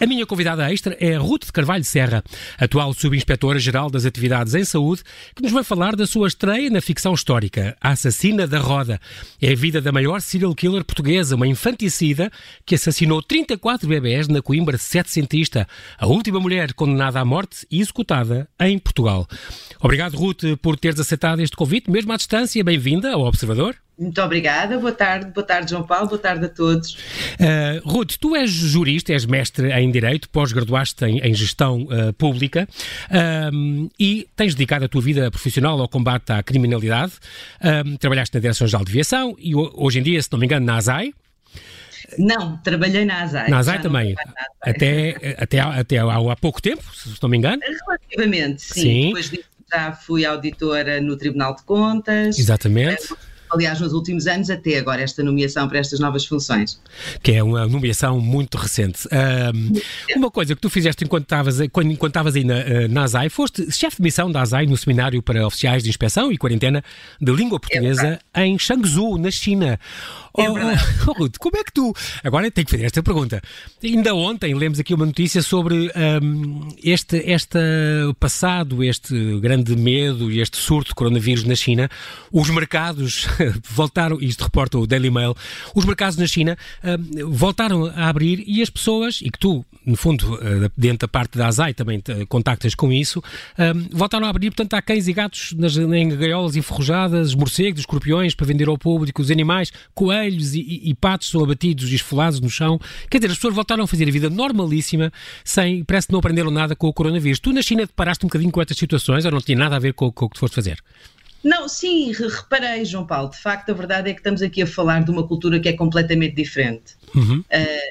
A minha convidada extra é Ruth de Carvalho Serra, atual subinspetora-geral das atividades em saúde, que nos vai falar da sua estreia na ficção histórica, A Assassina da Roda. É a vida da maior serial killer portuguesa, uma infanticida que assassinou 34 bebés na Coimbra setecentista, a última mulher condenada à morte e executada em Portugal. Obrigado, Ruth, por teres aceitado este convite, mesmo à distância. Bem-vinda ao Observador. Muito obrigada, boa tarde, boa tarde João Paulo, boa tarde a todos. Uh, Ruth, tu és jurista, és mestre em Direito, pós-graduaste em, em, Gestão uh, Pública uh, e tens dedicado a tua vida profissional ao combate à criminalidade. trabalhaste na Direção-Geral de Aviação e hoje em dia, se não me engano, na ASAI. Não, trabalhei na ASAI. Na ASAI também. Até, até, até há, há pouco tempo, se não me engano. Relativamente, sim. sim. Depois disso já fui auditora no Tribunal de Contas. Exatamente aliás, nos últimos anos, até agora, esta nomeação para estas novas funções. Que é uma nomeação muito recente. Um, uma coisa que tu fizeste enquanto estavas, quando, enquanto estavas aí na, eh, na ASAI, foste chefe de missão da ASAI no seminário para oficiais de inspeção e quarentena de língua portuguesa é em Shangzhou, na China. É oh, oh, Ruth, como é que tu. Agora tenho que fazer esta pergunta. Ainda ontem lemos aqui uma notícia sobre um, este, este passado, este grande medo e este surto de coronavírus na China. Os mercados voltaram, isto reporta o Daily Mail, os mercados na China um, voltaram a abrir e as pessoas, e que tu, no fundo, uh, dentro da parte da ASAI também contactas com isso, um, voltaram a abrir, portanto há cães e gatos nas, em gaiolas enferrujadas, morcegos, escorpiões para vender ao público, os animais, coelhos coelhos e, e, e, patos são abatidos e esfolados no chão. Quer dizer, as pessoas voltaram a fazer a vida normalíssima, sem, parece que não aprenderam nada com o coronavírus. Tu na China paraste um bocadinho com estas situações ou não tinha nada a ver com, com o que tu foste fazer? Não, sim, reparei, João Paulo. De facto, a verdade é que estamos aqui a falar de uma cultura que é completamente diferente. Uhum. Uh,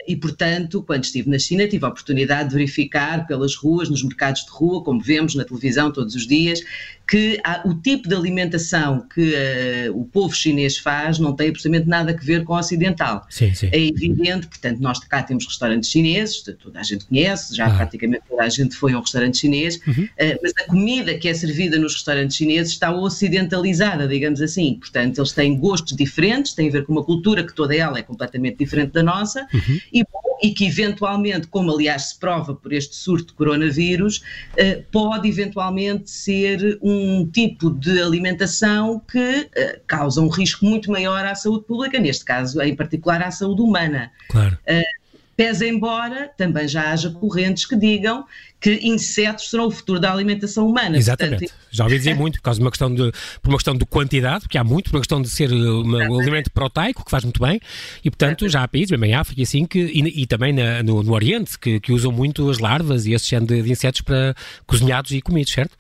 e, portanto, quando estive na China, tive a oportunidade de verificar pelas ruas, nos mercados de rua, como vemos na televisão todos os dias, que há, o tipo de alimentação que uh, o povo chinês faz não tem absolutamente nada a ver com o ocidental. Sim, sim. É evidente, portanto, nós cá temos restaurantes chineses, toda a gente conhece, já ah. praticamente toda a gente foi a um restaurante chinês, uhum. uh, mas a comida que é servida nos restaurantes chineses está ocidentalizada, digamos assim. Portanto, eles têm gostos diferentes, têm a ver com uma cultura que toda ela é completamente diferente da nossa, uhum. e, e, que eventualmente, como aliás se prova por este surto de coronavírus, uh, pode eventualmente ser um um tipo de alimentação que uh, causa um risco muito maior à saúde pública, neste caso, em particular, à saúde humana. Claro. Uh, Pese embora também já haja correntes que digam que insetos serão o futuro da alimentação humana. Exatamente. Portanto, já ouvi dizer muito por causa de uma questão de, por uma questão de quantidade, porque há muito, por uma questão de ser uma, um alimento proteico, que faz muito bem, e portanto já há países, mesmo em África assim, que, e, e também na, no, no, Oriente, que, que, usam muito as larvas e esse género de, de insetos para cozinhados e comidos, certo?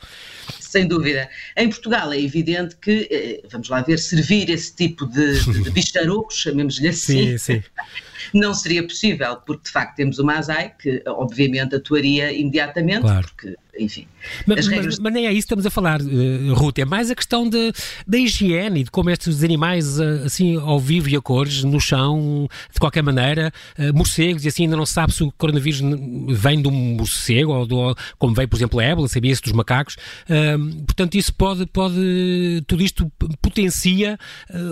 Sem dúvida. Em Portugal é evidente que, eh, vamos lá ver, servir esse tipo de, de, de bicharocos, chamemos-lhe assim, sim, sim. não seria possível, porque de facto temos uma ASAI que obviamente atuaria imediatamente, claro. porque enfim. Mas, regras... mas, nem é isso que estamos a falar, uh, Ruth, é mais a questão de, da higiene e de como estes animais, uh, assim, ao vivo e a cores, no chão, de qualquer maneira, uh, morcegos, e assim ainda não se sabe se o coronavírus vem de um morcego ou do, como veio, por exemplo, a ébola, sabia-se dos macacos. Uh, portanto, isso pode, pode, tudo isto potencia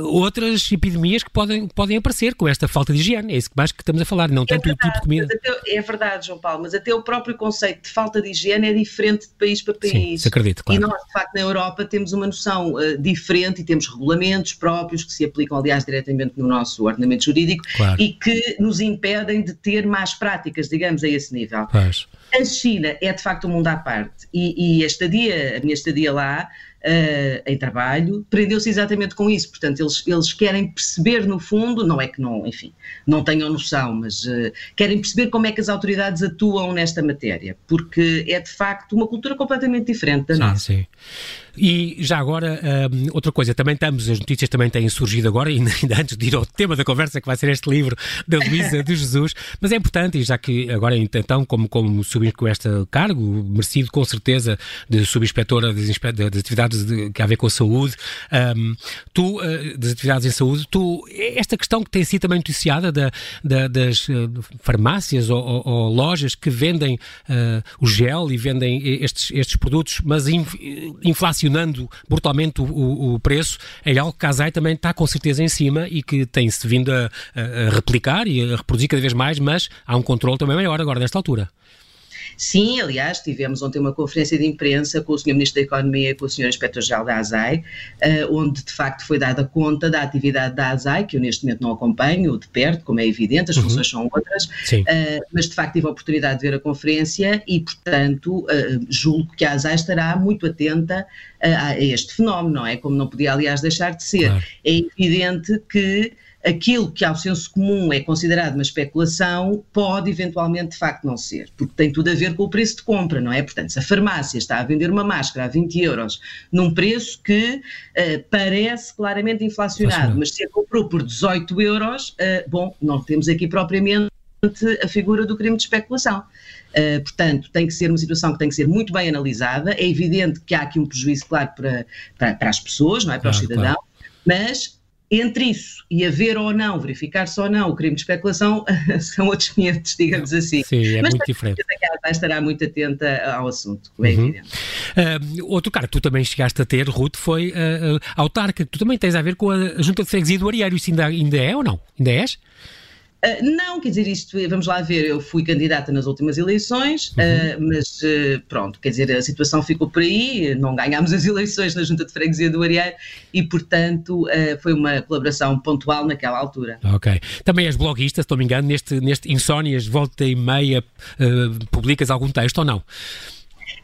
outras epidemias que podem, podem aparecer com esta falta de higiene. É isso que mais que estamos a falar, não é tanto verdade, o tipo de comida. Até, é verdade, João Paulo, mas até o próprio conceito de falta de higiene é diferente diferente de país para país. Sim, acredito, claro. E nós, de facto, na Europa temos uma noção uh, diferente e temos regulamentos próprios que se aplicam, aliás, diretamente no nosso ordenamento jurídico claro. e que nos impedem de ter más práticas, digamos, a esse nível. Pois. A China é, de facto, um mundo à parte e, e a estadia, a minha estadia lá, Uh, em trabalho, prendeu-se exatamente com isso. Portanto, eles, eles querem perceber, no fundo, não é que não, enfim, não tenham noção, mas uh, querem perceber como é que as autoridades atuam nesta matéria, porque é de facto uma cultura completamente diferente da sim, nossa. Sim. E já agora, um, outra coisa, também estamos, as notícias também têm surgido agora, ainda, ainda antes de ir ao tema da conversa, que vai ser este livro da Luísa de Jesus, mas é importante, e já que agora, então, como, como subir com este cargo, merecido com certeza de subinspetora das, das atividades de, que a ver com a saúde, um, tu, uh, das atividades em saúde, tu, esta questão que tem sido também noticiada da, da, das uh, farmácias ou, ou, ou, lojas que vendem uh, o gel e vendem estes, estes produtos, mas inflacionam inflacionando brutalmente o, o, preço, é algo que a ASAI também está com certeza em cima e que tem-se vindo a, a, replicar e a reproduzir cada vez mais, mas há um controle também maior agora nesta altura. Sim, aliás, tivemos ontem uma conferência de imprensa com o Sr. Ministro da Economia e com o Sr. Inspetor-Geral da ASAI, uh, onde de facto foi dada conta da atividade da ASAI, que eu neste momento não acompanho de perto, como é evidente, as uhum. funções são outras, uh, mas de facto tive a oportunidade de ver a conferência e, portanto, uh, julgo que a ASAI estará muito atenta a este fenómeno, não é? Como não podia, aliás, deixar de ser. Claro. É evidente que aquilo que ao senso comum é considerado uma especulação pode eventualmente de facto não ser, porque tem tudo a ver com o preço de compra, não é? Portanto, se a farmácia está a vender uma máscara a 20 euros num preço que uh, parece claramente inflacionado, mas se a comprou por 18 euros, uh, bom, não temos aqui propriamente a figura do crime de especulação. Uh, portanto, tem que ser uma situação que tem que ser muito bem analisada. É evidente que há aqui um prejuízo, claro, para, para, para as pessoas, não é? Para claro, os cidadãos, claro. mas entre isso e haver ou não, verificar-se ou não o crime de especulação, são outros 500, digamos assim. Sim, é Mas muito diferente. Mas estará muito atenta ao assunto, como é uhum. evidente. Uh, outro cara que tu também chegaste a ter, Ruth, foi uh, uh, autarca. Tu também tens a ver com a Junta de Freguesia do Ariário. Isso ainda, ainda é ou não? Ainda és? Uh, não, quer dizer, isto, vamos lá ver, eu fui candidata nas últimas eleições, uhum. uh, mas uh, pronto, quer dizer, a situação ficou por aí, não ganhámos as eleições na Junta de Freguesia do Ariel e, portanto, foi uma colaboração pontual naquela altura. Ok. Também és bloguista, se não me engano, neste, neste Insónias, volta e meia, publicas algum texto ou não?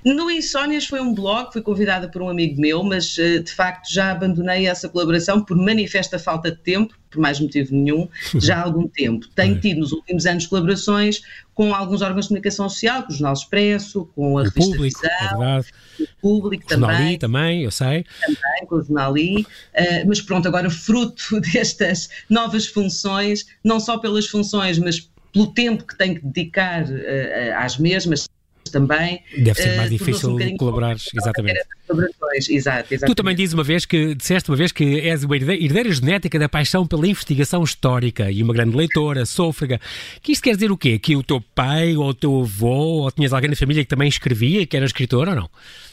No Insónias foi um blog, fui convidada por um amigo meu, mas eh, de facto já abandonei essa colaboração por manifesta falta de tempo, por mais motivo nenhum, já há algum tempo. Tenho tido nos últimos anos colaborações com alguns órgãos de comunicação social, com o Jornal Expresso, com a o revista público, Visão, é o Público também. Jornal I também, eu sei. Também, com o Jornal I. Uh, mas pronto, agora fruto destas novas funções, não só pelas funções, mas pelo tempo que tenho que dedicar uh, às mesmas, também. Deve ser mais uh, difícil um colaborar, exatamente. Exato, Tu também dizes uma vez que, disseste uma vez que és uma herdeira genética da paixão pela investigação histórica e uma grande leitora, sôfrega. Que isto quer dizer o quê? Que o teu pai ou o teu avô ou tinhas alguém na família que também escrevia e que era escritor ou não?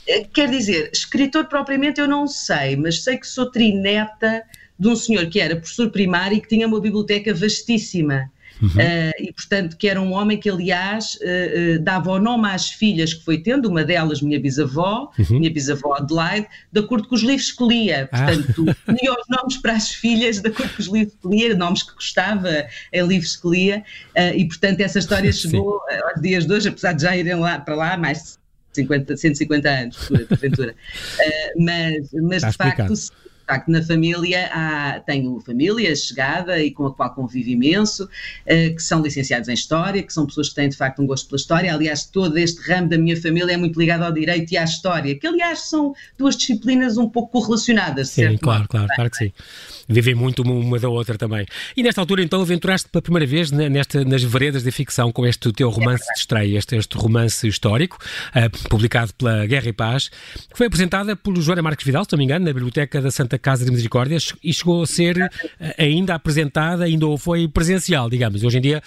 Eh, quer dizer, escritor propriamente eu não sei, mas sei que sou trineta de um senhor que era professor primário e que tinha uma biblioteca vastíssima. Uhum. Uh, e, portanto, que era um homem que, aliás, uh, uh, dava o nome às filhas que foi tendo, uma delas, minha bisavó, uhum. minha bisavó Adelaide, de acordo com os livros que lia. Ah. Portanto, ah. lia os nomes para as filhas de acordo com os livros que lia, nomes que gostava em livros que lia, e, portanto, essa história chegou aos dias de hoje, apesar de já irem lá para lá mais de 50, 150 anos, porventura. mas, mas de facto facto, na família há, tenho família chegada e com a qual convivo imenso, uh, que são licenciados em História, que são pessoas que têm de facto um gosto pela História. Aliás, todo este ramo da minha família é muito ligado ao Direito e à História, que aliás são duas disciplinas um pouco correlacionadas. Sim, certo? claro, claro, claro que sim vivem muito uma da outra também. E nesta altura, então, aventuraste pela primeira vez nesta, nas veredas da ficção com este teu romance de estreia, este, este romance histórico, uh, publicado pela Guerra e Paz, que foi apresentada pelo Joana Marques Vidal, se não me engano, na Biblioteca da Santa Casa de Misericórdia e chegou a ser uh, ainda apresentada, ainda ou foi presencial, digamos. Hoje em dia,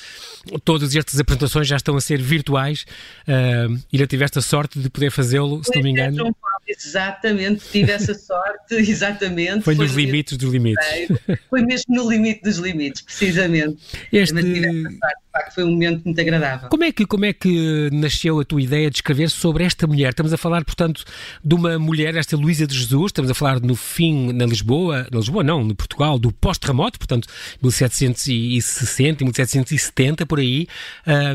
todas estas apresentações já estão a ser virtuais uh, e já tiveste a sorte de poder fazê-lo, se não me engano. Exatamente, tive essa sorte, exatamente. Foi nos limites dos limites. Foi mesmo no limite dos limites, precisamente. Este... Facto foi um momento muito agradável. Como é que, como é que nasceu a tua ideia de escrever sobre esta mulher? Estamos a falar, portanto, de uma mulher, esta Luísa de Jesus, estamos a falar no fim, na Lisboa, na Lisboa não, no Portugal, do pós-terremoto, portanto, 1760 e 1770, por aí,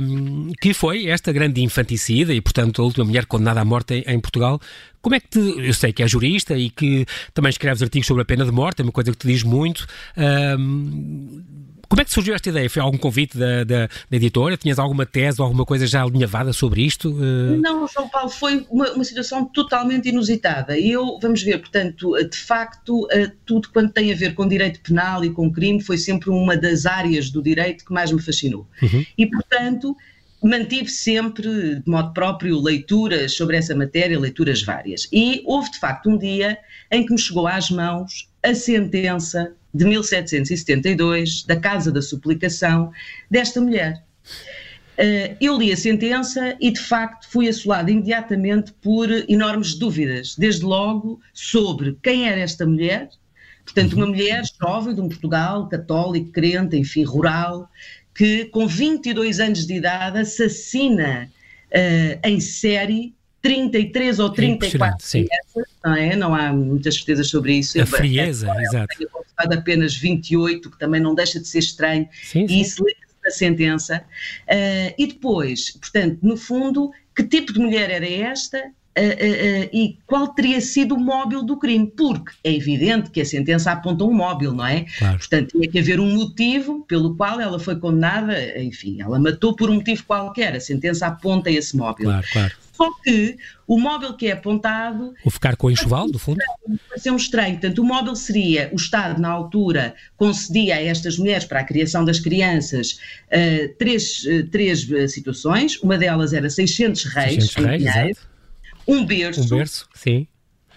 um, que foi esta grande infanticida e, portanto, a última mulher condenada à morte em, em Portugal. Como é que te, eu sei que é jurista e que também escreves artigos sobre a pena de morte, é uma coisa que te diz muito. Um, como é que surgiu esta ideia? Foi algum convite da, da, da editora? Tinhas alguma tese ou alguma coisa já alinhavada sobre isto? Uh... Não, João Paulo, foi uma, uma, situação totalmente inusitada. Eu, vamos ver, portanto, de facto, eh, tudo quanto tem a ver com direito penal e com crime foi sempre uma das áreas do direito que mais me fascinou. Uhum. E, portanto, mantive sempre, de modo próprio, leituras sobre essa matéria, leituras várias. E houve, de facto, um dia em que me chegou às mãos a sentença de 1772, da Casa da Suplicação, desta mulher. Uh, eu li a sentença e, de facto, fui assolada imediatamente por enormes dúvidas, desde logo sobre quem era esta mulher, portanto, uma mulher jovem de um Portugal católico, crente, enfim, rural, que com 22 anos de idade assassina uh, em série 33 ou 34 é crianças, não é? Não há muitas certezas sobre isso. A frieza, é, exato. Tenho apenas 28, que também não deixa de ser estranho, sim, e sim. isso a sentença. Uh, e depois, portanto, no fundo, que tipo de mulher era esta? Uh, uh, e qual teria sido o móvel do crime, porque é evidente que a sentença aponta um móvel, não é? Claro. Portanto, tinha que haver um motivo pelo qual ela foi condenada, enfim, ela matou por um motivo qualquer, a sentença aponta esse móvel. Claro, claro. Só que o móvel que é apontado. O ficar com o enxoval, do fundo? Vai ser um estranho. Portanto, o móvel seria: o Estado, na altura, concedia a estas mulheres, para a criação das crianças, uh, três, uh, três situações. Uma delas era 600 reis. 600 reis, exato. Um berço. Um berço, sim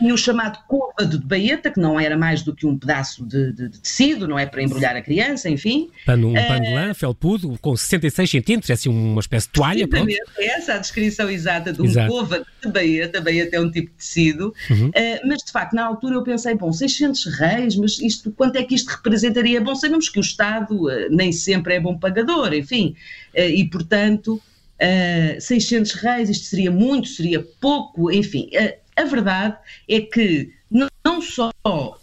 e o chamado côvado de baeta, que não era mais do que um pedaço de, de, de tecido, não é para embrulhar a criança, enfim. Pano, um pano de lã, felpudo, com 66 centímetros, é assim uma espécie de toalha. Pronto. É essa a descrição exata de um Exato. côvado de baeta, baeta é um tipo de tecido, uhum. uh, mas de facto na altura eu pensei, bom, 600 reis, mas isto, quanto é que isto representaria? Bom, sabemos que o Estado uh, nem sempre é bom pagador, enfim, uh, e portanto... Uh, 600 reis, isto seria muito, seria pouco, enfim, uh, a verdade é que não só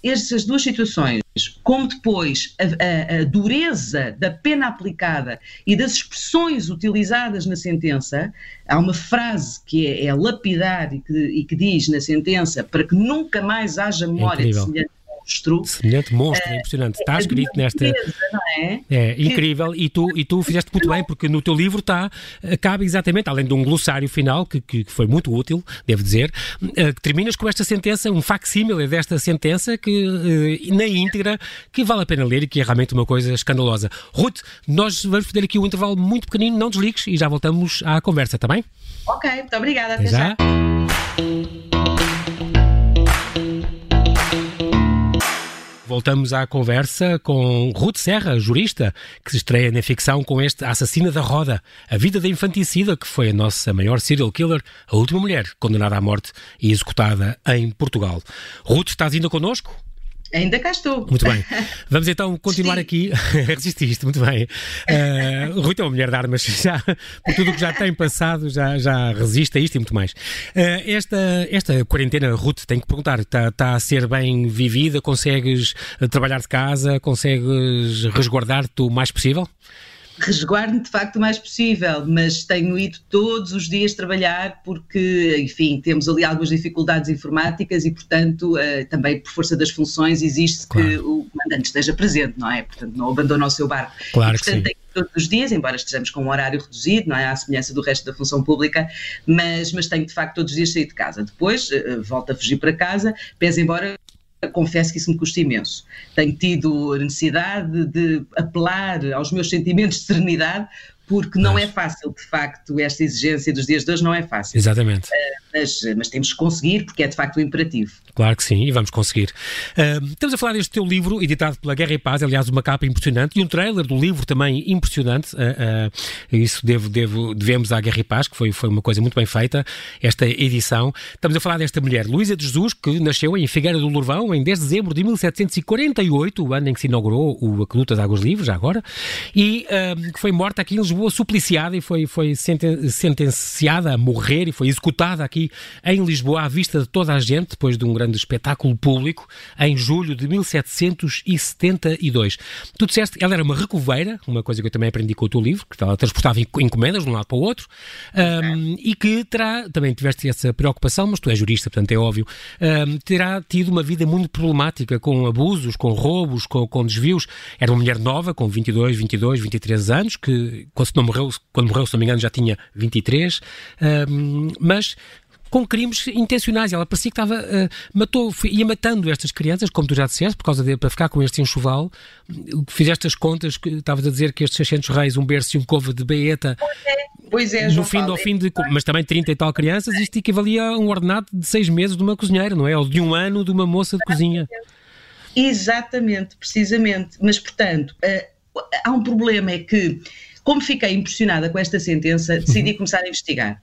estas duas situações, como depois a, a, a, dureza da pena aplicada e das expressões utilizadas na sentença, há uma frase que é, é lapidar e que, e que, diz na sentença para que nunca mais haja memória é de semelhante monstro. Semelhante monstro, é impressionante. Está é escrito nesta. É? é? incrível. E tu, e tu fizeste muito bem, porque no teu livro está, cabe exatamente, além de um glossário final, que, que foi muito útil, devo dizer, eh, que terminas com esta sentença, um facsímile desta sentença, que eh, na íntegra, que vale a pena ler e que é realmente uma coisa escandalosa. Ruth, nós vamos fazer aqui um intervalo muito pequenino, não desligues e já voltamos à conversa, está bem? Ok, muito obrigada. Até, Até já. já. Voltamos à conversa com Ruth Serra, jurista, que se estreia na ficção com este Assassina da Roda, a vida da infanticida, que foi a nossa maior serial killer, a última mulher condenada à morte e executada em Portugal. Ruth, estás ainda connosco? Ainda cá estou. Muito bem. Vamos então continuar Resisti. aqui. Resististe, muito bem. Uh, Rui é uma mulher de armas, já, por tudo o que já tem passado, já, já resiste a isto e muito mais. Uh, esta, esta quarentena, Ruth, tenho que perguntar, está, está a ser bem vivida? Consegues trabalhar de casa? Consegues resguardar-te o mais possível? Resguardo-me de facto o mais possível, mas tenho ido todos os dias trabalhar porque, enfim, temos ali algumas dificuldades informáticas e, portanto, uh, também por força das funções existe claro. que o comandante esteja presente, não é? Portanto, não abandona o seu barco. Claro e, portanto, que sim. Tenho todos os dias, embora estejamos com um horário reduzido, não é? À semelhança do resto da função pública, mas, mas tenho de facto todos os dias sair de casa. Depois uh, volto a fugir para casa, pese embora confesso que isso me custa imenso. Tenho tido necessidade de apelar aos meus sentimentos de serenidade, porque não mas... é fácil, de facto, esta exigência dos dias de hoje não é fácil. Exatamente. Uh, mas, mas, temos que conseguir, porque é de facto o imperativo. Claro que sim, e vamos conseguir. Uh, estamos a falar deste teu livro, editado pela Guerra e Paz, aliás, uma capa impressionante, e um trailer do livro também impressionante. Uh, isso devo, devo, devemos à Guerra e Paz, que foi, foi uma coisa muito bem feita, esta edição. Estamos a falar desta mulher, Luísa de Jesus, que nasceu em Figueira do Lourvão em 10 de dezembro de 1748, o ano em que se inaugurou o Aqueduto das Águas Livres, já agora, e que foi morta aqui em Lisboa, supliciada e foi, foi sentenciada a morrer e foi executada aqui em Lisboa à vista de toda a gente, depois de um grande espetáculo público, em julho de 1772. Tu disseste, ela era uma recoveira, uma coisa que eu também aprendi com o teu livro, que ela transportava encomendas de um lado para o outro, um, e que terá, também tiveste essa preocupação, mas tu és jurista, portanto é óbvio, um, terá tido uma vida muito problemática, com abusos, com roubos, com, com desvios. Era uma mulher nova, com 22, 22, 23 anos, que quando não morreu, quando morreu, se não me engano, já tinha 23, um, mas com crimes intencionais. Ela parecia que estava, uh, matou, ia matando estas crianças, como tu já disseste, por causa de, para ficar com este enxoval. Fizeste as contas, que estavas a dizer que estes 600 reis, um berço e um cova de baeta, pois é, pois é, no fim, ao fim de, mas também 30 e tal crianças, isto equivalia a um ordenado de seis meses de uma cozinheira, não é? Ou de um ano de uma moça de cozinha. Exatamente, precisamente. Mas, portanto, uh, há um problema, é que Como fiquei impressionada com esta sentença, decidi uhum. começar a investigar.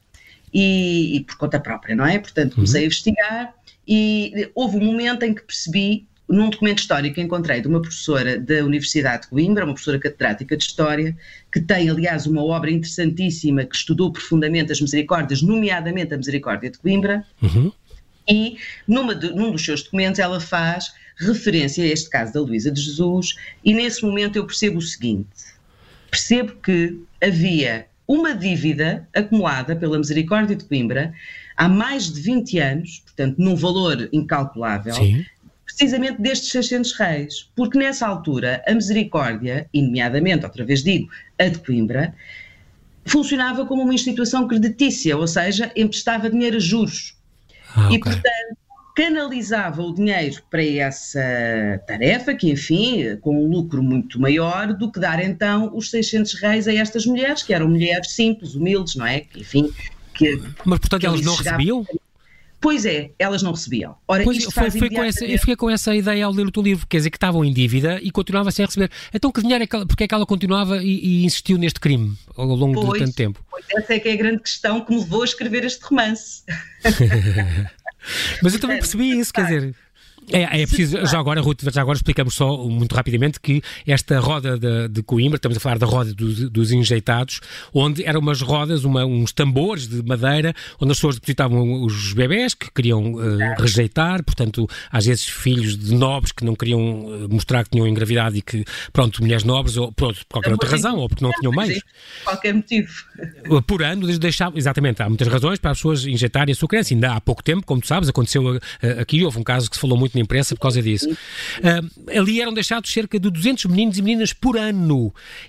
E, e, por conta própria, não é? Portanto, comecei uhum. a investigar e houve um momento em que percebi num documento histórico que encontrei de uma professora da Universidade de Coimbra, uma professora catedrática de História, que tem, aliás, uma obra interessantíssima que estudou profundamente as misericórdias, nomeadamente a Misericórdia de Coimbra, uhum. e numa de, num dos seus documentos ela faz referência a este caso da Luísa de Jesus, e nesse momento eu percebo o seguinte: percebo que havia uma dívida acumulada pela Misericórdia de Coimbra há mais de 20 anos, portanto, num valor incalculável, Sim precisamente destes 600 reis, porque nessa altura a misericórdia, e nomeadamente, outra vez digo, a de Coimbra, funcionava como uma instituição creditícia, ou seja, emprestava dinheiro a juros. Ah, okay. E, portanto, canalizava o dinheiro para essa tarefa, que enfim, com um lucro muito maior do que dar então os 600 reis a estas mulheres, que eram mulheres simples, humildes, não é? Que, enfim, que, Mas portanto elas não recebiam? Pois é, elas não recebiam. Ora, pois, foi, foi com essa, eu fiquei com essa ideia ao ler o teu livro, quer dizer que estavam em dívida e continuavam sem receber. Então que dinheiro é que, porque é que ela continuava e, e insistiu neste crime ao longo pois, de tanto tempo? Pois essa é que é a grande questão que me levou a escrever este romance. Mas eu também percebi isso, quer dizer, é, é preciso, já agora, Ruth, já agora explicamos só muito rapidamente que esta roda de, de Coimbra, estamos a falar da roda do, dos enjeitados, onde eram umas rodas, uma, uns tambores de madeira, onde as pessoas depositavam os bebés que queriam uh, rejeitar, portanto, às vezes filhos de nobres que não queriam uh, mostrar que tinham engravidado e que, pronto, mulheres nobres, ou por, por qualquer outra razão, ou porque não tinham meios. Qualquer motivo. Por ano, deixavam, exatamente, há muitas razões para as pessoas injetarem a sua criança. Ainda há pouco tempo, como tu sabes, aconteceu aqui, houve um caso que se falou muito na imprensa por causa disso. Uh, ali eram deixados cerca de 200 meninos e meninas por ano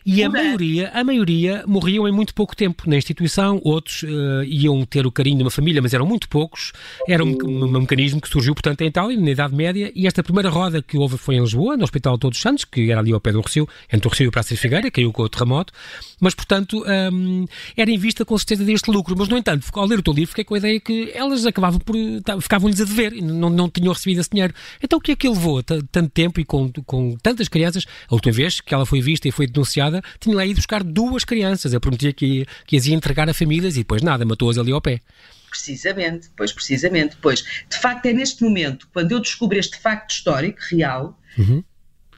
e a maioria, a maioria morriam em muito pouco tempo na instituição, outros uh, iam ter o carinho de uma família, mas eram muito poucos. Era um, um, mecanismo que surgiu, portanto, em Itália, na Idade Média, e esta primeira roda que houve foi em Lisboa, no Hospital Todos Santos, que era ali ao pé do Recio, entre o Recio e o Praça de Figueira, caiu com o terremoto, mas, portanto, um, era em vista com certeza deste lucro. Mas, no entanto, ao ler o teu livro, fiquei com a ideia que elas acabavam por. ficavam-lhes a dever, não, não tinham recebido esse dinheiro. Então, o que é que ele levou tanto tempo e com, com tantas crianças? A última vez que ela foi vista e foi denunciada, tinha lá ido buscar duas crianças. Eu prometia que, que as ia entregar a famílias e depois nada, matou-as ali ao pé. Precisamente, pois precisamente, pois. De facto, é neste momento, quando eu descubro este facto histórico real, uhum.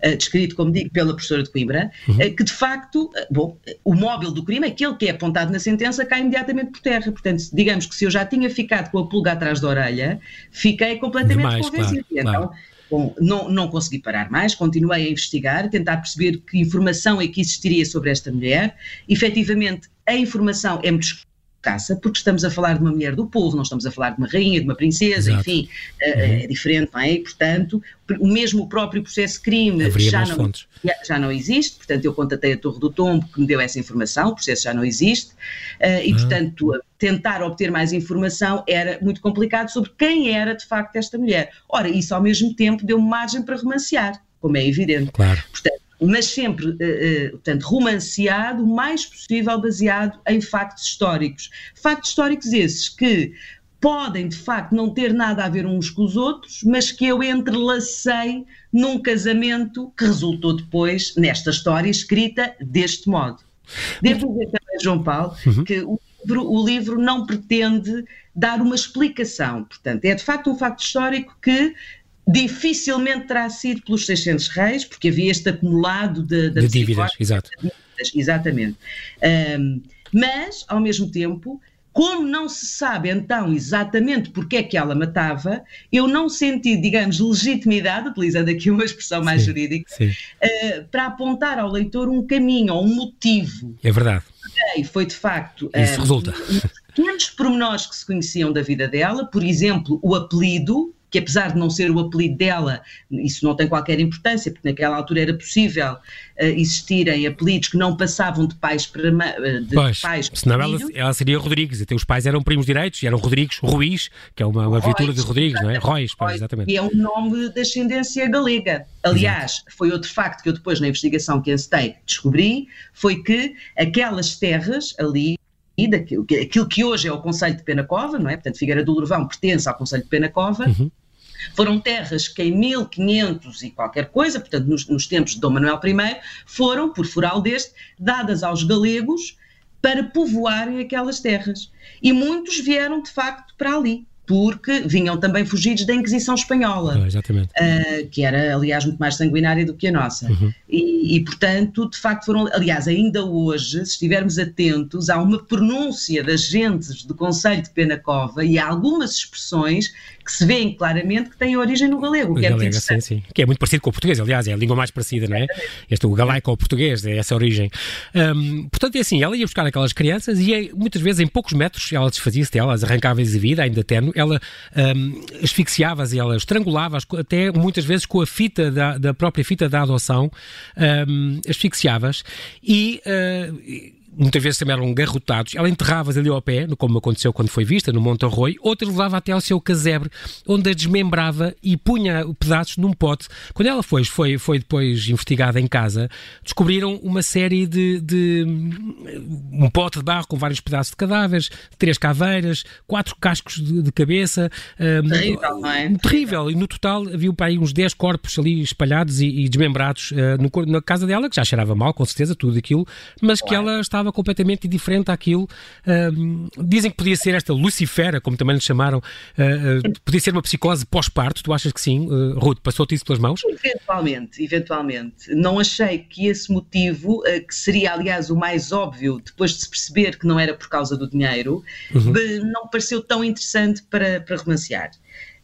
Uh, descrito, como digo, pela professora de Coimbra, uhum. uh, que de facto, uh, bom, o móvel do crime, aquele que é apontado na sentença, cai imediatamente por terra. Portanto, digamos que se eu já tinha ficado com a pulga atrás da orelha, fiquei completamente Demais, convencido. Claro, então, claro. Bom, não, não consegui parar mais, continuei a investigar, tentar perceber que informação é que existiria sobre esta mulher. Efetivamente, a informação é muito caça, porque estamos a falar de uma mulher do povo, não estamos a falar de uma rainha, de uma princesa, Exato. enfim, eh, uhum. é diferente, não é? E, portanto, o mesmo próprio processo crime já não, já não existe, portanto, eu contatei a Torre do Tombo que me deu essa informação, o processo já não existe, uh, e, uhum. portanto, tentar obter mais informação era muito complicado sobre quem era de facto esta mulher. Ora, isso ao mesmo tempo deu margem para romancear, como é evidente. Claro. Portanto, mas sempre, uh, uh, portanto, romanceado, o mais possível baseado em factos históricos. Factos históricos esses que podem, de facto, não ter nada a ver uns com os outros, mas que eu entrelacei num casamento que resultou depois nesta história escrita deste modo. Devo dizer também, João Paulo, uhum. que o livro, o livro não pretende dar uma explicação. Portanto, é de facto um facto histórico que dificilmente terá sido pelos 600 reis, porque havia este acumulado de, de, de dívidas, exato. exatamente. Um, mas, ao mesmo tempo, como não se sabe então exatamente porque é que ela matava, eu não senti, digamos, legitimidade, utilizando aqui uma expressão mais sim, jurídica, sim. Uh, para apontar ao leitor um caminho ou um motivo. É verdade. E foi de facto. Isso uh, resulta. Pequenos pormenores que se conheciam da vida dela, por exemplo, o apelido, que apesar de não ser o apelido dela, isso não tem qualquer importância, porque naquela altura era possível uh, existirem apelidos que não passavam de pais para uh, de pois, pais senão ela, ela, seria Rodrigues, até os pais eram primos direitos e eram Rodrigues, Ruiz, que é uma, uma de Rodrigues, não é? Rois, pois, exatamente. E é um nome de ascendência galega. Aliás, Exato. foi outro facto que eu depois na investigação que encetei descobri, foi que aquelas terras ali daquilo, aquilo que hoje é o Conselho de Penacova, não é? Portanto, Figueira do Lourvão pertence ao Conselho de Penacova, uhum. Foram terras que em 1500 e qualquer coisa, portanto nos, nos tempos de Dom Manuel I, foram, por foral deste, dadas aos galegos para povoarem aquelas terras. E muitos vieram, de facto, para ali porque vinham também fugidos da Inquisição Espanhola, ah, uh, que era, aliás, muito mais sanguinária do que a nossa. Uhum. E, e, portanto, de facto, foram. Aliás, ainda hoje, se estivermos atentos, há uma pronúncia das gentes do Conselho de Penacova e há algumas expressões que se veem claramente que têm origem no galego, que é galega, é sim, sim. Que é muito parecido com o português, aliás, é a língua mais parecida, não é? Este, o galaico ou o português, é essa origem. Um, portanto, é assim, ela ia buscar aquelas crianças e é, muitas vezes em poucos metros ela desfazia-se delas, arrancava-lhes a vida, ainda terno, ela um, asfixiava-as e ela estrangulava-as, até muitas vezes com a fita da, da própria fita da adoção, um, asfixiava-as e. Uh, muitas vezes também eram garrotados. Ela enterrava-as ali ao pé, como aconteceu quando foi vista, no Monte Arroio, outra levava até ao seu casebre, onde a desmembrava e punha pedaços num pote. Quando ela foi, foi, foi depois investigada em casa, descobriram uma série de, de um pote de barro com vários pedaços de cadáveres, três caveiras, quatro cascos de, de cabeça. Um, terrível, não é? Terrível. E no total havia para aí uns 10 corpos ali espalhados e, e desmembrados uh, no, na casa dela, que já cheirava mal, com certeza, tudo aquilo, mas claro. que ela estava estava completamente diferente àquilo. Um, dizem que podia ser esta Lucifera, como também lhe chamaram, uh, uh, podia ser uma psicose pós-parto. Tu achas que sim? Uh, Ruth, passou-te isso pelas mãos? Eventualmente, eventualmente. Não achei que esse motivo, que seria aliás o mais óbvio, depois de se perceber que não era por causa do dinheiro, uhum. não pareceu tão interessante para, para romancear.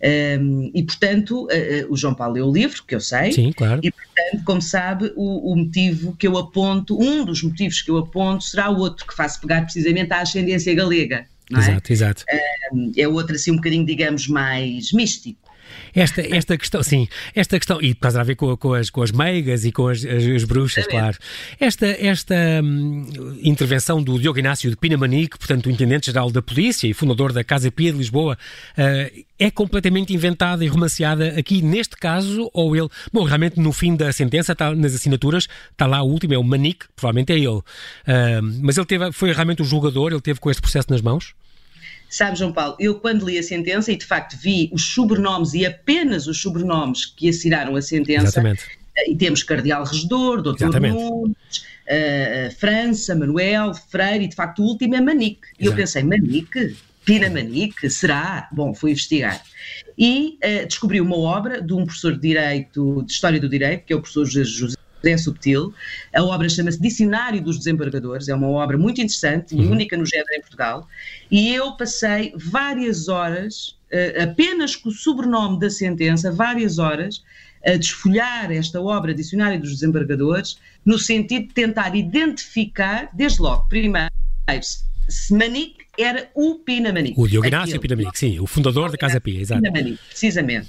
Um, e, portanto, uh, uh, o João Paulo leu o livro, que eu sei. Sim, claro. E, portanto, como sabe, o, o, motivo que eu aponto, um dos motivos que eu aponto, será o outro, que faço pegar precisamente à ascendência galega. Não é? Exato, exato. Um, é outro, assim, um bocadinho, digamos, mais místico. Esta, esta questão, sim, esta questão, e por a ver com, com, as, com as meigas e com as, as, as bruxas, é claro. Esta, esta hum, intervenção do Diogo Inácio de Pinamanique, portanto, o Intendente-Geral da Polícia e fundador da Casa Pia de Lisboa, uh, é completamente inventada e romanceada aqui neste caso, ou ele. Bom, realmente no fim da sentença, está, nas assinaturas, está lá o último, é o Manique, provavelmente é ele. Uh, mas ele teve, foi realmente o julgador, ele teve com este processo nas mãos? Sabe, João Paulo, eu quando li a sentença e de facto vi os sobrenomes e apenas os sobrenomes que assinaram a sentença, Exatamente. Eh, e temos Cardeal Regedor, Doutor Nunes, uh, França, Manuel, Freire e de facto o último é Manique. E eu pensei, Manique? Pina Manique? Será? Bom, fui investigar. E uh, descobri uma obra de um professor de Direito, de História do Direito, que é o professor José é subtil. A obra chama-se Dicionário dos Desembargadores, é uma obra muito interessante e uhum. única no género em Portugal. E eu passei várias horas, uh, apenas com o sobrenome da sentença, várias horas, a desfolhar esta obra, Dicionário dos Desembargadores, no sentido de tentar identificar, desde logo, primeiro, se Manique era o Pina Manique. O Diogo Inácio Pina Manique, sim, o fundador da Casa Pia, exato. Pina Manique, precisamente.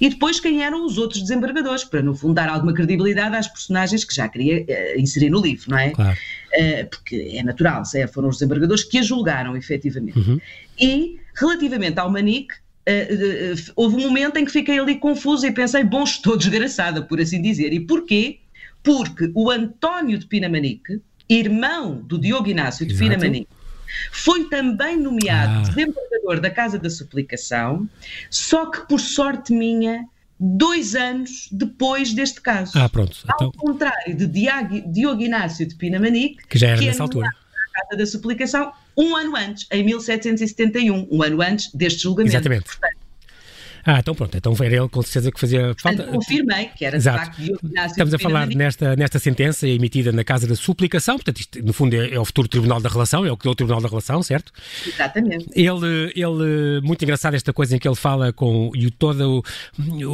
E depois quem eram os outros desembargadores, para no fundo dar alguma credibilidade às personagens que já queria uh, inserir no livro, não é? Claro. Uh, porque é natural, é, foram os desembargadores que a julgaram, efetivamente. Uhum. E, relativamente ao Manique, uh, houve um momento em que fiquei ali confusa e pensei, bom, estou desgraçada, por assim dizer. E porquê? Porque o António de Pinamanique, irmão do Diogo Inácio de Exato. Pinamanique, foi também nomeado ah. desembargador da Casa da Suplicação, só que por sorte minha, dois anos depois deste caso. Ah, pronto. Ao então... contrário de Diogo Inácio de Pinamanique, que já era que nessa altura. Da Casa da Suplicação, um ano antes, em 1771, um ano antes deste julgamento. Exatamente. Portanto, ah, então pronto, então era ele com certeza que fazia falta. confirmei que era Exato. de facto Estamos a falar nesta, nesta sentença emitida na Casa da Suplicação, portanto, isto no fundo é, é, o futuro Tribunal da Relação, é o que deu o Tribunal da Relação, certo? Exatamente. Ele, ele muito engraçado esta coisa em que ele fala com e toda o,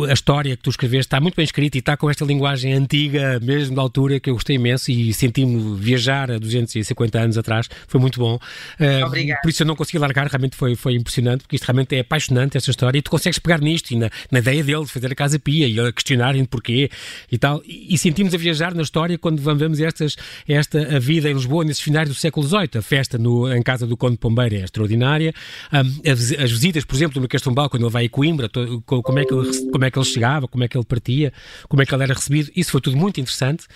a história que tu escreveste está muito bem escrita e está com esta linguagem antiga, mesmo da altura, que eu gostei imenso e senti-me viajar a 250 anos atrás, foi muito bom. Uh, Obrigado. Por isso eu não consegui largar, realmente foi, foi impressionante, porque isto realmente é apaixonante, esta história, e tu consegues pegar nisto e na, na ideia dele de fazer a Casa Pia e a questionarem porquê e tal. E, e sentimos a viajar na história quando vamos estas, esta a vida em Lisboa nesses finais do século XVIII. A festa no, em casa do Conde Pombeiro é extraordinária. Um, as, as, visitas, por exemplo, no Castumbal, quando ele vai a Coimbra, to, como, é que ele, como é que ele chegava, como é que ele partia, como é que ele era recebido, isso foi tudo muito interessante.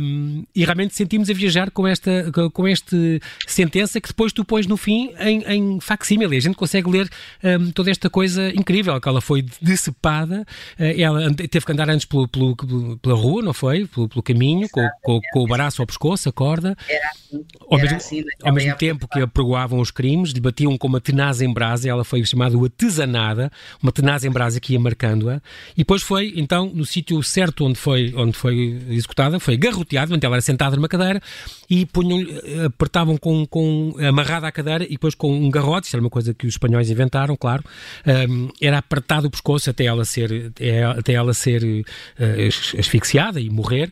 Um, e realmente sentimos a viajar com esta com este sentença que depois tu pões no fim em, em facsímile. A gente consegue ler um, toda esta coisa incrível que ela foi decepada, ela teve que andar antes pelo, pelo, pela rua, não foi? Pelo, pelo caminho, com, com, com, o braço ao pescoço, a corda. Era assim. Ao mesmo, assim, ao mesmo tempo que apregoavam os crimes, lhe batiam com uma tenaz em brasa, ela foi chamada atesanada, uma tenaz em brasa que ia marcando-a, e depois foi, então, no sítio certo onde foi, onde foi executada, foi garroteada, ela era sentada numa cadeira, e punham, apertavam com, com amarrada à cadeira e depois com um garrote, isto era uma coisa que os espanhóis inventaram, claro, um, era apertado o pescoço até ela ser, até ela ser uh, asfixiada e morrer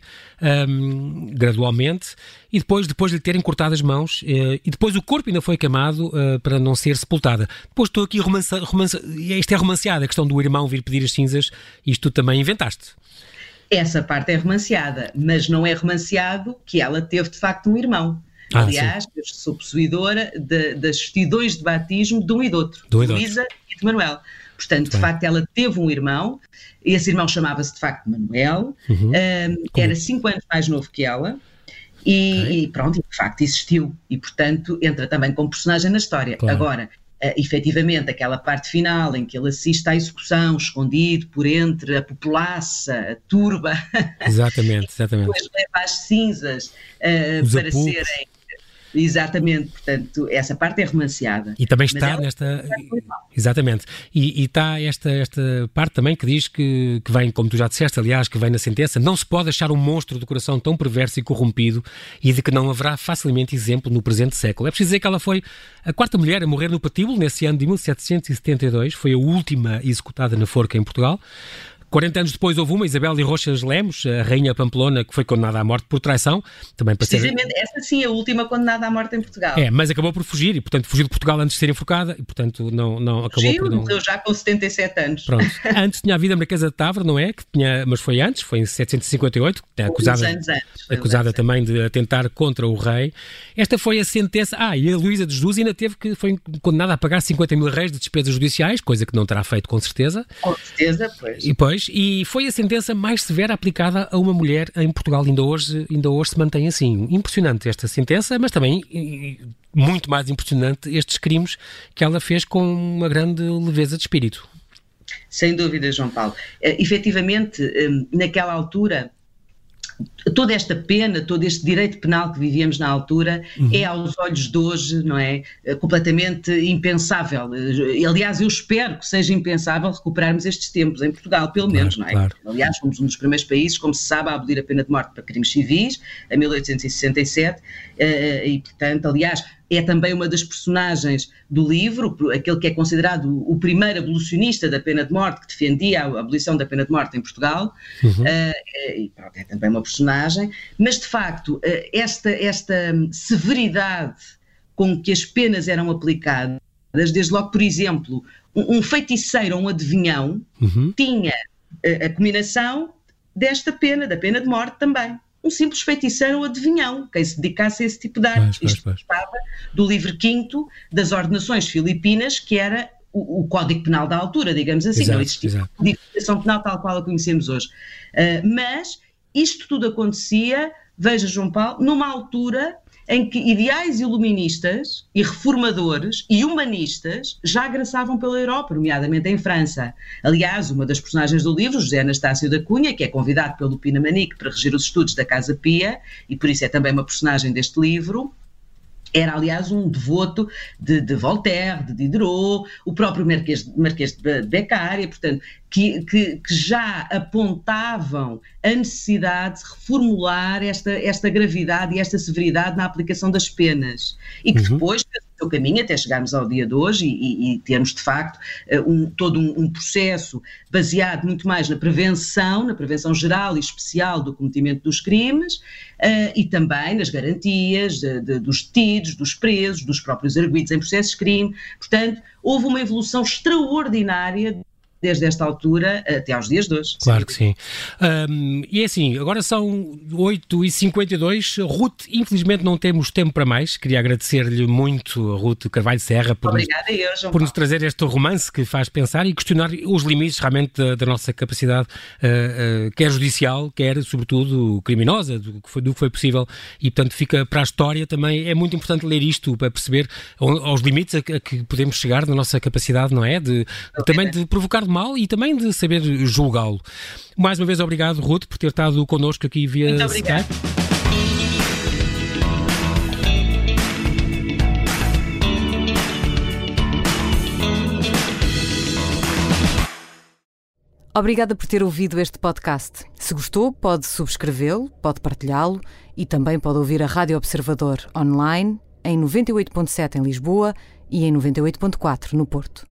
um, gradualmente, e depois, depois de lhe terem cortado as mãos, uh, e depois o corpo ainda foi queimado uh, para não ser sepultada. Depois estou aqui romança, romança, isto é romanceado, a questão do irmão vir pedir as cinzas, isto tu também inventaste. Essa parte é romanceada, mas não é romanceado que ela teve de facto um irmão. Ah, Aliás, sim. eu sou possuidora de, das vestidões de batismo de um e do outro, do Luísa e de Manuel. Portanto, de bem. facto, ela teve um irmão, esse irmão chamava-se de facto Manuel, uhum. um, era cinco anos mais novo que ela, e, okay. e, pronto, de facto existiu, e portanto entra também como personagem na história. Claro. Agora, uh, efetivamente, aquela parte final em que ele assiste à execução, escondido por entre a populaça, a turba. Exatamente, exatamente. depois leva as cinzas uh, para apupos. serem Exatamente, portanto, essa parte é romanceada. E também está nesta. Exatamente. E, e, está esta, esta parte também que diz que, que vem, como tu já disseste, aliás, que vem na sentença: não se pode achar um monstro do coração tão perverso e corrompido e de que não haverá facilmente exemplo no presente século. É preciso dizer que ela foi a quarta mulher a morrer no patíbulo nesse ano de 1772, foi a última executada na forca em Portugal. 40 anos depois houve uma, Isabel de Rochas Lemos, a rainha Pamplona, que foi condenada à morte por traição. Também para Precisamente, ser... essa sim é a última condenada à morte em Portugal. É, mas acabou por fugir e, portanto, fugiu de Portugal antes de ser enforcada e, portanto, não, não acabou Fugiu, por não... morreu já com 77 anos. Pronto. antes tinha a vida Marquesa de Tavra, não é? Que tinha, mas foi antes, foi em 758, que acusada, anos antes, acusada também de atentar contra o rei. Esta foi a sentença... Ah, e a Luísa de Jesus ainda teve que, foi condenada a pagar 50 mil reis de despesas judiciais, coisa que não terá feito com certeza. Com certeza, pois. E, pois, e foi a sentença mais severa aplicada a uma mulher em Portugal. Ainda hoje, ainda hoje se mantém assim. Impressionante esta sentença, mas também muito mais impressionante estes crimes que ela fez com uma grande leveza de espírito. Sem dúvida, João Paulo. Uh, efetivamente, um, naquela altura, toda esta pena, todo este direito penal que vivíamos na altura uhum. é aos olhos de hoje, não é, eh, completamente impensável. Eh, aliás, eu espero que seja impensável recuperarmos estes tempos em Portugal, pelo menos, claro, não é? Claro. Aliás, fomos um dos primeiros países, como se sabe, a abolir a pena de morte para crimes civis, em 1867, eh, e portanto, aliás, é também uma das personagens do livro, aquele que é considerado o primeiro abolicionista da pena de morte, que defendia a abolição da pena de morte em Portugal, uhum. uh, e pronto, é também uma personagem, mas de facto, uh, esta, esta severidade com que as penas eram aplicadas, desde logo, por exemplo, um, um feiticeiro ou um adivinhão uhum. tinha uh, a combinação desta pena, da pena de morte também um simples feiticeiro ou adivinhão, quem se dedicasse a esse tipo de arte. Isto estava do livro quinto das ordenações filipinas, que era o, o, Código Penal da altura, digamos assim, exato, não existia a codificação penal tal qual a conhecemos hoje. Uh, mas isto tudo acontecia, veja João Paulo, numa altura em que ideais iluministas e reformadores e humanistas já graçavam pela Europa, nomeadamente em França. Aliás, uma das personagens do livro, José Anastácio da Cunha, que é convidado pelo Pina Manique para regir os estudos da Casa Pia, e por isso é também uma personagem deste livro, era, aliás, um devoto de, de, Voltaire, de Diderot, o próprio Marquês, Marquês de Beccaria, portanto, que, que, que, já apontavam a necessidade de reformular esta, esta gravidade e esta severidade na aplicação das penas. E que uhum. depois seu caminho até chegarmos ao dia de hoje e, e, e termos, de facto, eh, um, todo um, um, processo baseado muito mais na prevenção, na prevenção geral e especial do cometimento dos crimes uh, e também nas garantias de, de, dos detidos, dos presos, dos próprios arguidos em processos de crime. Portanto, houve uma evolução extraordinária desde esta altura até aos dias de hoje. Claro que sim. Um, e é assim, agora são 8h52. Ruth, infelizmente não temos tempo para mais. Queria agradecer-lhe muito Ruth Carvalho Serra por, nos, eu, por nos, trazer este romance que faz pensar e questionar os limites realmente da, da nossa capacidade, uh, uh, quer judicial, quer sobretudo criminosa, do que, foi, do que foi possível. E portanto fica para a história também. É muito importante ler isto para perceber aos limites a, a que podemos chegar na nossa capacidade, não é? De também de provocar mal e também de saber julgá-lo. Mais uma vez, obrigado, Ruth, por ter estado connosco aqui via Muito Skype. Obrigada por ter ouvido este podcast. Se gostou, pode subscrevê-lo, pode partilhá-lo e também pode ouvir a Rádio Observador online em 98.7 em Lisboa e em 98.4 no Porto.